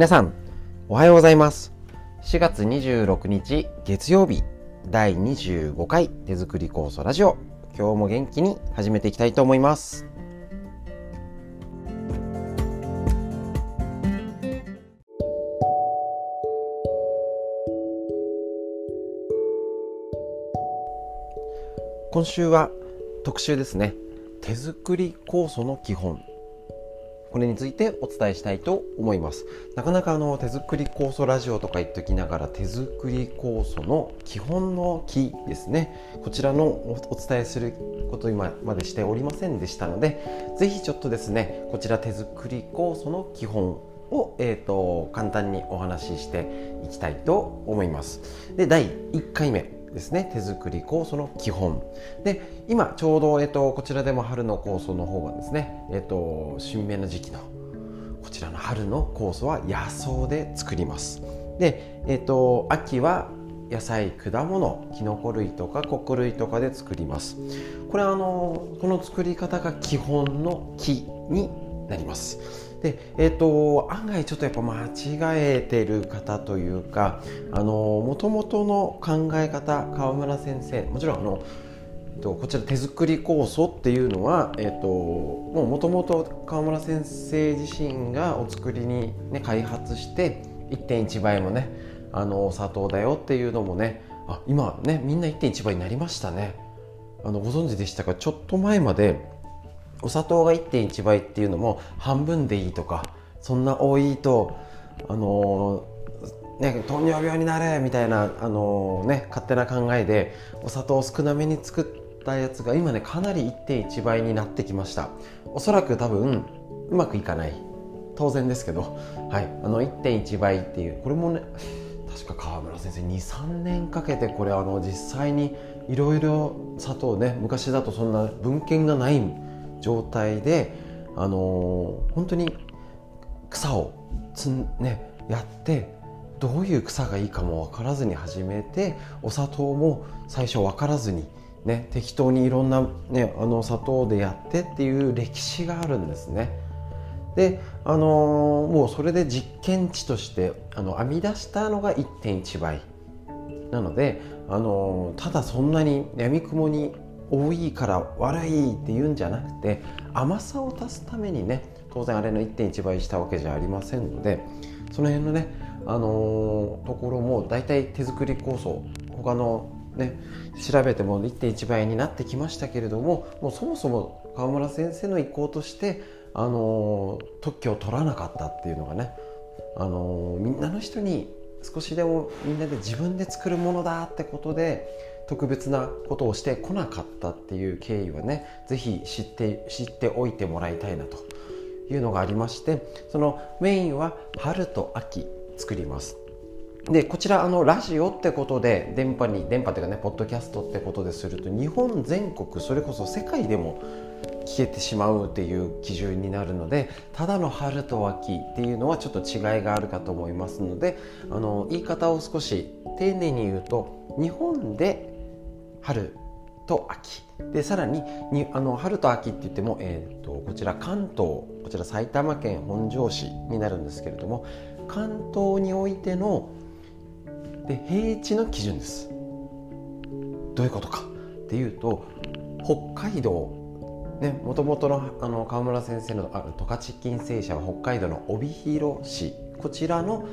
皆さん、おはようございます。4月26日月曜日第25回手作り酵素ラジオ。今日も元気に始めていきたいと思います。今週は特集ですね。手作り酵素の基本これについてお伝えしたいと思います。なかなかあの手作り酵素ラジオとか言っときながら手作り酵素の基本の木ですね。こちらのお伝えすること今までしておりませんでしたのでぜひちょっとですねこちら手作り酵素の基本を、えーと、簡単にお話ししていきたいと思います。で第1回目。ですね。手作り酵素の基本。で今ちょうど、えっと、こちらでも春の酵素の方がですね、えっと、新芽の時期のこちらの春の酵素は野草で作ります。で、えっと、秋は野菜果物きのこ類とか穀類とかで作ります。これはあのこの作り方が基本の木になります。で、え、ー、と、案外ちょっとやっぱ間違えてる方というか、もともとの考え方、川村先生、もちろんあの、こちら手作り酵素っていうのは、えっと、もともと川村先生自身がお作りに、ね、開発して1.1倍もねあのお砂糖だよっていうのもねあ今ねみんな1.1倍になりましたね。あのご存知でしたか？ちょっと前までお砂糖が1.1倍っていうのも半分でいいとかそんな多いとあのー、ね、糖尿病になれみたいな、あのー、ね、勝手な考えでお砂糖を少なめに作ったやつが今ねかなり1.1倍になってきました。おそらく多分うまくいかない。当然ですけど、はい、あの1.1倍っていうこれもね確か川村先生23年かけてこれあの実際にいろいろ砂糖ね昔だとそんな文献がない状態で、あのー、本当に草をつん、ね、やってどういう草がいいかも分からずに始めてお砂糖も最初分からずに、ね、適当にいろんな、ね、あの砂糖でやってっていう歴史があるんですね。で、あのー、もうそれで実験値としてあの編み出したのが1.1倍なので、あのー、ただそんなにやみくもに多いから悪いって言うんじゃなくて甘さを足すためにね当然あれの1.1倍したわけじゃありませんのでその辺のね、あのー、ところも大体手作り構想他のね調べても1.1倍になってきましたけれどももうそもそも川村先生の意向としてあのー、特許を取らなかったっていうのがね、あのー、みんなの人に少しでもみんなで自分で作るものだってことで特別なことをしてこなかったっていう経緯はね是非知って知っておいてもらいたいなというのがありましてそのメインは春と秋作ります。でこちらあのラジオってことで電波に電波というかねポッドキャストってことですると日本全国それこそ世界でも聞けてしまうっていう基準になるのでただの春と秋っていうのはちょっと違いがあるかと思いますのであの言い方を少し丁寧に言うと日本で春と秋。でさらににあの春と秋って言っても、えーと、こちら関東こちら埼玉県本庄市になるんですけれども関東においてので平地の基準です。どういうことか。っていうと北海道、もともとのあの川村先生のある十勝金星社は北海道の帯広市。こちらの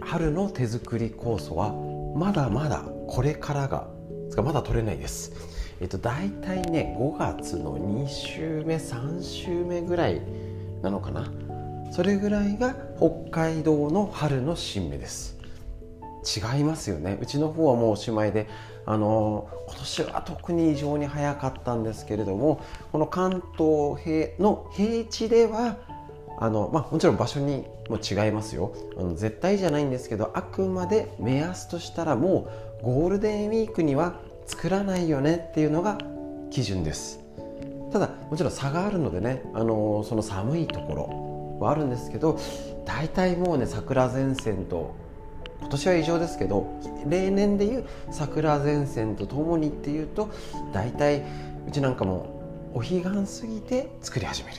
春の手作り酵素はまだまだこれからががまだ取れないです。えっと、大体ね5月の2週目3週目ぐらいなのかな？それぐらいが北海道の春の新芽です。違いますよね。うちの方はもうおしまいであの今年は特に異常に早かったんですけれどもこの関東平の平地ではあの、まあ、もちろん場所にも違いますよ。あの絶対じゃないんですけどあくまで目安としたらもうゴールデンウィークには作らないよねっていうのが基準です。ただもちろん差があるのでね、あのその寒いところはあるんですけど大体もうね桜前線と今年は異常ですけど例年でいう桜前線とともにっていうと大体うちなんかもお彼岸過ぎて作り始める、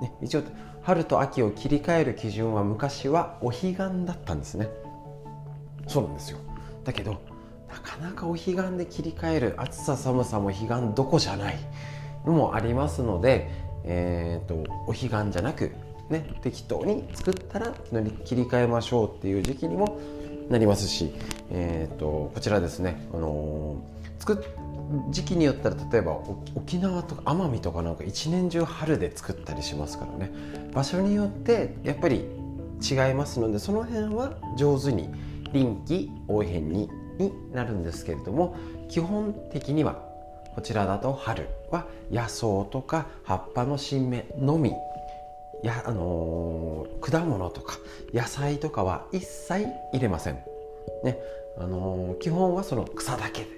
ね、一応春と秋を切り替える基準は昔はお彼岸だったんですね。そうなんですよ。だけどなかなかお彼岸で切り替える暑さ寒さも彼岸どこじゃないのもありますので、えーと、お彼岸じゃなく、ね、適当に作ったら切り替えましょうっていう時期にもなりますし、えーと、こちらですね、あのー、作時期によったら例えば沖縄とか奄美とかなんか一年中春で作ったりしますからね。場所によってやっぱり違いますのでその辺は上手に臨機応変にになるんですけれども基本的にはこちらだと春は野草とか葉っぱの新芽のみ。や、あのー、果物とか野菜とかは一切入れません。ねあのー、基本はその草だけで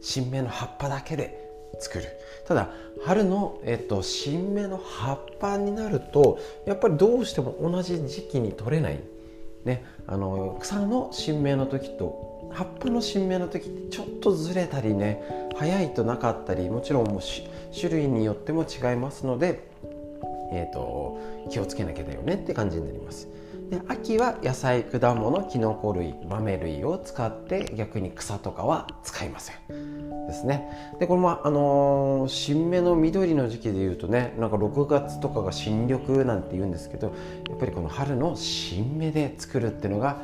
新芽の葉っぱだけで作る。ただ春の、えっと、新芽の葉っぱになるとやっぱりどうしても同じ時期に取れない、ね、あの草の新芽の時と葉っぱの新芽の時ってちょっとずれたりね早いとなかったりもちろんもう種類によっても違いますので、えーと、気をつけなきゃだよねって感じになります。で秋は野菜果物きのこ類豆類を使って逆に草とかは使いませんですね。でこれもあのー、新芽の緑の時期でいうとねなんか6月とかが新緑なんて言うんですけどやっぱりこの春の新芽で作るっていうのが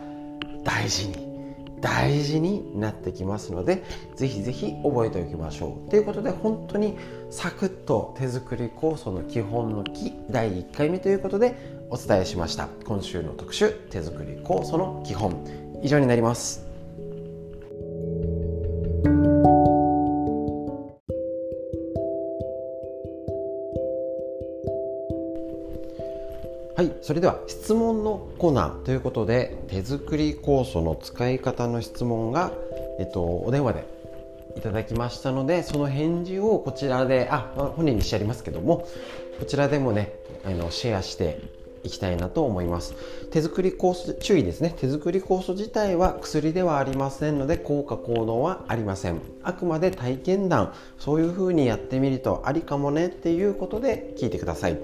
大事に大事になってきますのでぜひぜひ覚えておきましょう。ということで本当にサクッと手作り酵素の基本の木第1回目ということでお伝えしました。今週の特集手作り酵素の基本。以上になります。はい、それでは質問のコーナーということで手作り酵素の使い方の質問が、えっと、お電話でいただきましたのでその返事をこちらであ本人にしてありますけどもこちらでもねあのシェアしていきたいなと思います。手作り酵素注意ですね。手作り酵素自体は薬ではありませんので効果効能はありません。あくまで体験談。そういう風にやってみるとありかもねっていうことで聞いてください。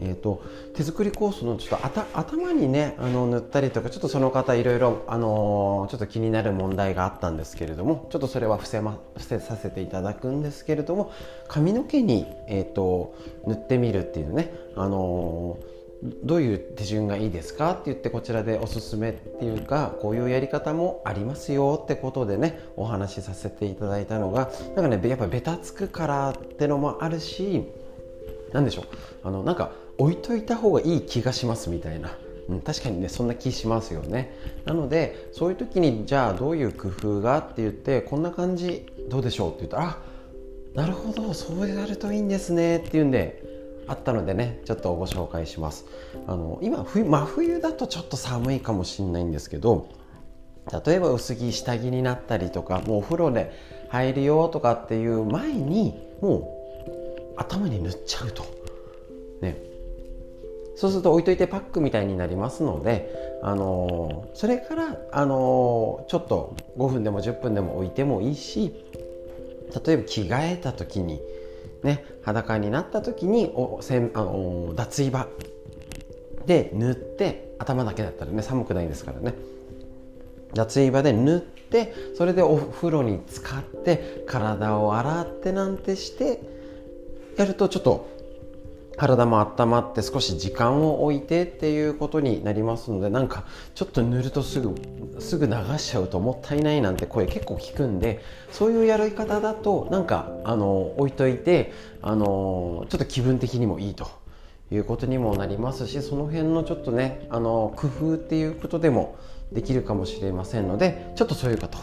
えーと、手作りコースのちょっと頭にねあの塗ったりとかちょっとその方いろいろ、あの、ちょっと気になる問題があったんですけれどもちょっとそれは伏せ,、ま、伏せさせていただくんですけれども髪の毛に、えーと、塗ってみるっていうね、あのーどういう手順がいいですかって言ってこちらでおすすめっていうかこういうやり方もありますよってことでねお話しさせていただいたのがなんかねやっぱベタつくからってのもあるし何でしょうあのなんか置いといた方がいい気がしますみたいな、うん、確かにねそんな気しますよね。なのでそういう時にじゃあどういう工夫が？って言ってこんな感じどうでしょう？って言ったらあなるほどそうやるといいんですね。っていうんであったのでねちょっとご紹介します。あの今冬真冬だとちょっと寒いかもしれないんですけど例えば薄着下着になったりとかもうお風呂で入るよとかっていう前にもう頭に塗っちゃうと。そうすると置いといてパックみたいになりますので、あの、それから、あの、ちょっと5分でも10分でも置いてもいいし例えば着替えた時に、ね、裸になった時におせんあの脱衣場で塗って頭だけだったらね寒くないですからね。脱衣場で塗ってそれでお風呂に浸かって体を洗ってなんてしてやるとちょっと体も温まって少し時間を置いてっていうことになりますのでなんかちょっと塗るとすぐすぐ流しちゃうともったいないなんて声結構聞くんでそういうやり方だとなんかあの置いといてあのちょっと気分的にもいいということにもなりますしその辺のちょっとねあの工夫っていうことでもできるかもしれませんのでちょっとそういうこと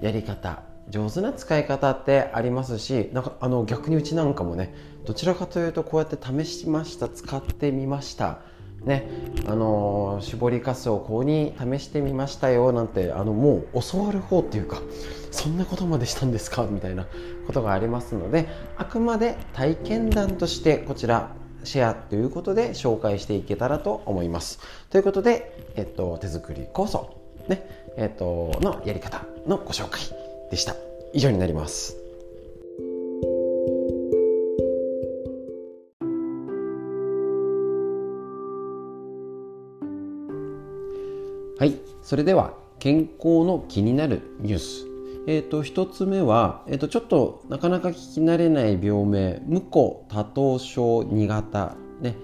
やり方上手な使い方ってありますしなんかあの逆にうちなんかもねどちらかというとこうやって試しました使ってみましたねあの絞りかすをこうに試してみましたよなんてあのもう教わる方っていうかそんなことまでしたんですかみたいなことがありますのであくまで体験談としてこちらシェアということで紹介していけたらと思います。ということで、えっと、手作り酵素、ねえっと、のやり方のご紹介でした。以上になります。はい。それでは健康の気になるニュース。えーと、1つ目は、えーと、ちょっとなかなか聞き慣れない病名無効多頭症2型、ね、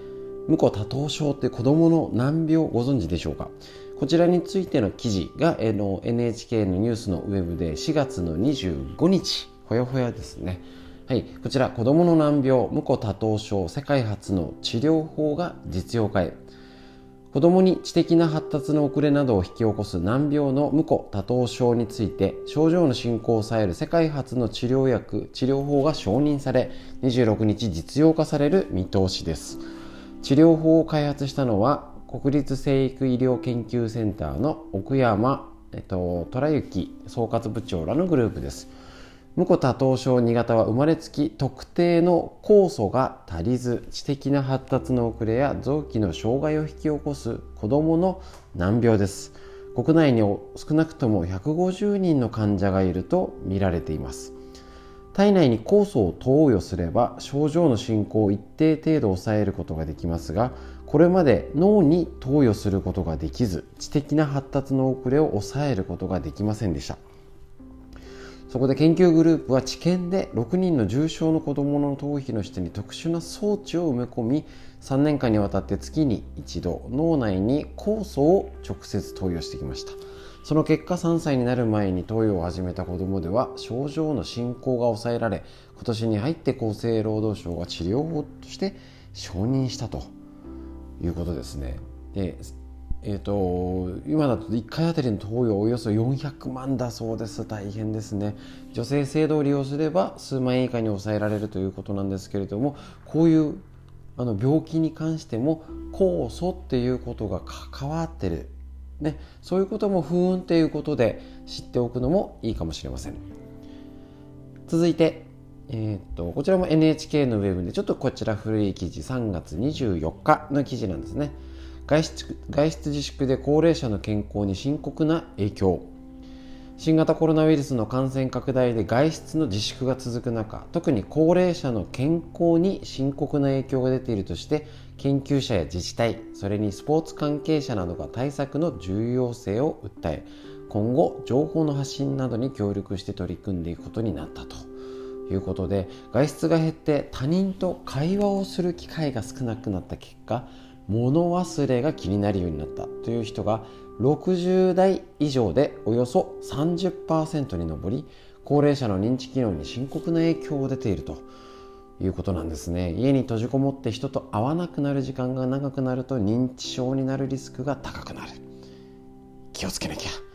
無効多頭症って子どもの難病ご存知でしょうか、こちらについての記事が、NHK のニュースのウェブで4月の25日ほやほやですね。はい、こちら子どもの難病無子多頭症世界初の治療法が実用化へ。子供に知的な発達の遅れなどを引き起こす難病の無子多頭症について症状の進行を抑える世界初の治療薬治療法が承認され26日実用化される見通しです。治療法を開発したのは国立生育医療研究センターの奥山、えっと、虎之総括部長らのグループです。無子多頭症2型は生まれつき特定の酵素が足りず知的な発達の遅れや臓器の障害を引き起こす子どもの難病です。国内に少なくとも150人の患者がいると見られています。体内に酵素を投与すれば症状の進行を一定程度抑えることができますがこれまで脳に投与することができず知的な発達の遅れを抑えることができませんでした。そこで研究グループは治験で6人の重症の子どもの頭皮の下に特殊な装置を埋め込み3年間にわたって月に一度脳内に酵素を直接投与してきました。その結果3歳になる前に投与を始めた子どもでは症状の進行が抑えられ今年に入って厚生労働省が治療法として承認したと。いうことですね。でえーと、今だと1回あたりの投与およそ400万だそうです。大変ですね。女性制度を利用すれば数万円以下に抑えられるということなんですけれどもこういうあの病気に関しても酵素っていうことが関わってる、ね、そういうことも不運っていうことで知っておくのもいいかもしれません。続いてえーとこちらも NHK のウェブでちょっとこちら古い記事3月24日の記事なんですね。外出外出自粛で高齢者の健康に深刻な影響。新型コロナウイルスの感染拡大で外出の自粛が続く中特に高齢者の健康に深刻な影響が出ているとして研究者や自治体それにスポーツ関係者などが対策の重要性を訴え今後情報の発信などに協力して取り組んでいくことになったと。いうことで外出が減って他人と会話をする機会が少なくなった結果物忘れが気になるようになったという人が60代以上でおよそ30%に上り高齢者の認知機能に深刻な影響を出ているということなんですね。家に閉じこもって人と会わなくなる時間が長くなると認知症になるリスクが高くなる。気をつけなきゃ。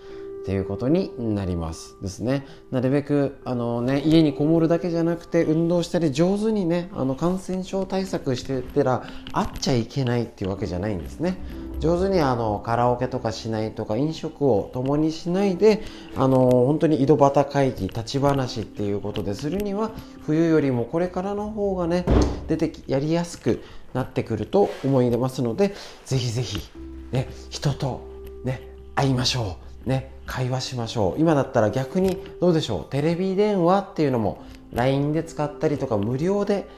っていうことになりますですねなるべくあの、ね、家にこもるだけじゃなくて運動したり上手にねあの感染症対策してたら会っちゃいけないっていうわけじゃないんですね上手にあのカラオケとかしないとか飲食を共にしないであの本当に井戸端会議立ち話っていうことでするには冬よりもこれからの方がね出てきやりやすくなってくると思い出ますのでぜひぜひ、ね、人と、ね、会いましょう。ね、会話しましょう。今だったら逆にどうでしょう？テレビ電話っていうのも LINE で使ったりとか無料で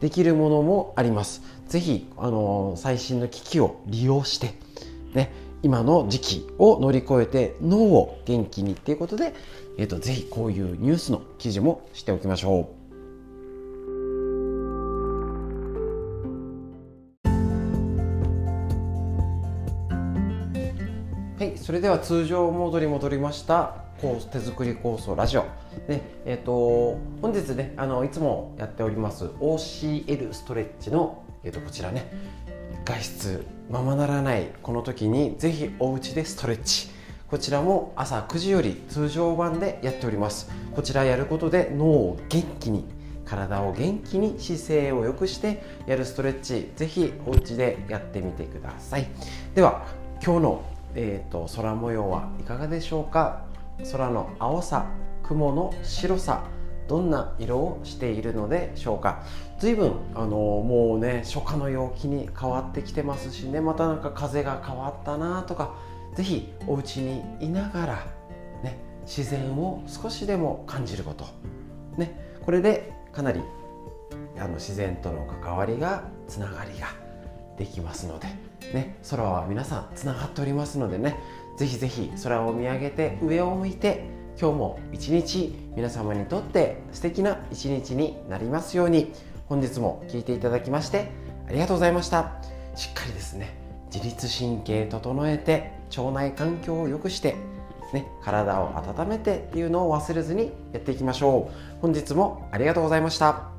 できるものもあります。是非あの最新の機器を利用してね今の時期を乗り越えて脳を元気にっていうことで、えーと、とぜひこういうニュースの記事もしておきましょう。はいそれでは通常モードに戻りました手作り構想ラジオ。で、えーと、本日ねあのいつもやっております OCL ストレッチの、えーと、こちらね外出ままならないこの時にぜひお家でストレッチ。こちらも朝9時より通常版でやっております。こちらやることで脳を元気に体を元気に姿勢を良くしてやるストレッチぜひお家でやってみてください。では今日のえーと、空模様はいかがでしょうか？空の青さ雲の白さどんな色をしているのでしょうか？随分あのもうね初夏の陽気に変わってきてますしね。またなんか風が変わったなとか是非お家にいながら、ね、自然を少しでも感じること、ね、これでかなりあの自然との関わりがつながりができますので、ね、空は皆さんつながっておりますのでねぜひぜひ空を見上げて上を向いて今日も一日皆様にとって素敵な一日になりますように本日も聞いていただきましてありがとうございました。しっかりですね自律神経整えて腸内環境を良くしてね、体を温めてっていうのを忘れずにやっていきましょう。本日もありがとうございました。